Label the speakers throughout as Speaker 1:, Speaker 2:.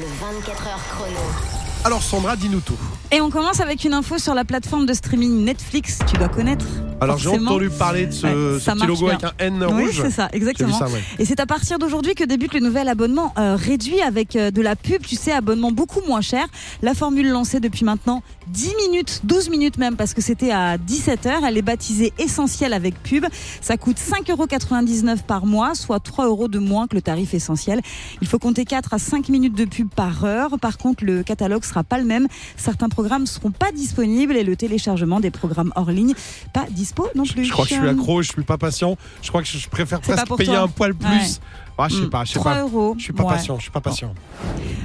Speaker 1: Le 24 heures chrono.
Speaker 2: Alors Sandra, dis-nous tout.
Speaker 3: Et on commence avec une info sur la plateforme de streaming Netflix, tu dois connaître.
Speaker 2: Alors j'ai entendu parler de ce,
Speaker 3: Ouais,
Speaker 2: ce petit logo
Speaker 3: bien.
Speaker 2: avec un N
Speaker 3: Oui,
Speaker 2: rouge.
Speaker 3: c'est ça, exactement.
Speaker 2: ça, ouais.
Speaker 3: Et c'est à partir d'aujourd'hui que débute le nouvel abonnement euh, réduit avec euh, de la pub, tu sais, abonnement beaucoup moins cher. La formule lancée depuis maintenant 10 minutes, 12 minutes même, parce que c'était à 17h. Elle est baptisée essentielle avec pub. Ça coûte 5,99€ par mois, soit 3 euros de moins que le tarif essentiel. Il faut compter 4 à 5 minutes de pub par heure. Par contre, le catalogue sera pas le même. Certains programmes seront pas disponibles et le téléchargement des programmes hors ligne pas dispo non plus.
Speaker 2: Je crois que je suis accro, je suis pas patient. Je crois que je préfère presque payer
Speaker 3: toi.
Speaker 2: un poil plus.
Speaker 3: Ouais.
Speaker 2: Ah, je sais pas, je sais
Speaker 3: 3
Speaker 2: pas.
Speaker 3: euros.
Speaker 2: Je suis pas
Speaker 3: Ouais.
Speaker 2: patient, je suis pas patient.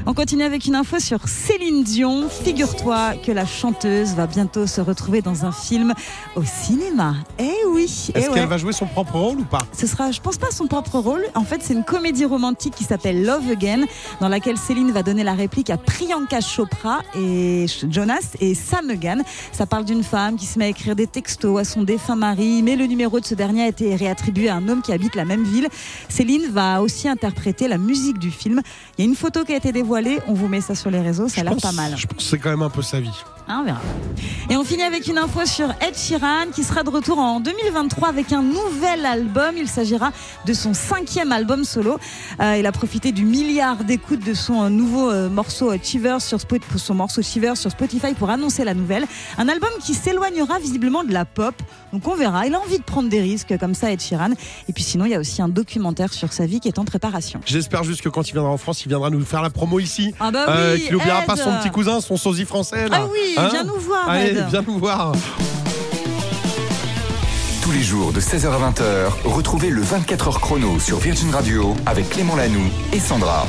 Speaker 3: On continue avec une info sur Céline Dion. Figure-toi que la chanteuse va bientôt se retrouver dans un film au cinéma. Eh oui. eh
Speaker 2: Est-ce
Speaker 3: ouais.
Speaker 2: qu'elle va jouer son propre rôle ou pas?
Speaker 3: Ce sera, je pense pas, son propre rôle. En fait, c'est une comédie romantique qui s'appelle Love Again, dans laquelle Céline va donner la réplique à Priyanka Chopra et Jonas et Sam Egan. Ça parle d'une femme qui se met à écrire des textos à son défunt mari, mais le numéro de ce dernier a été réattribué à un homme qui habite la même ville. Céline va aussi interpréter la musique du film. Il y a une photo qui a été dévoilée. On vous met ça sur les réseaux. Ça a l'air pas mal.
Speaker 2: Je pense que c'est quand même un peu sa vie.
Speaker 3: Hein, on verra. Et on finit avec une info sur Ed Sheeran qui sera de retour en 2023 avec un nouvel album. Il s'agira de son cinquième album solo. Euh, il a profité du milliard d'écoutes de son euh, nouveau euh, morceau euh, Cheever sur Spot- son morceau sur Spotify pour annoncer la nouvelle. Un album qui s'éloignera visiblement de la pop. Donc on verra. Il a envie de prendre des risques comme ça Ed Sheeran. Et puis sinon il y a aussi un documentaire sur sa vie qui est en préparation.
Speaker 2: J'espère juste que quand il viendra en France, il viendra nous faire la promo ici.
Speaker 3: Ah bah
Speaker 2: Euh,
Speaker 3: oui,
Speaker 2: qu'il n'oubliera pas son petit cousin, son sosie français. Là.
Speaker 3: Ah oui,
Speaker 2: Hein
Speaker 3: viens nous voir.
Speaker 2: Allez,
Speaker 3: Ed.
Speaker 2: viens nous voir.
Speaker 4: Tous les jours de 16h à 20h, retrouvez le 24h chrono sur Virgin Radio avec Clément Lanoux et Sandra.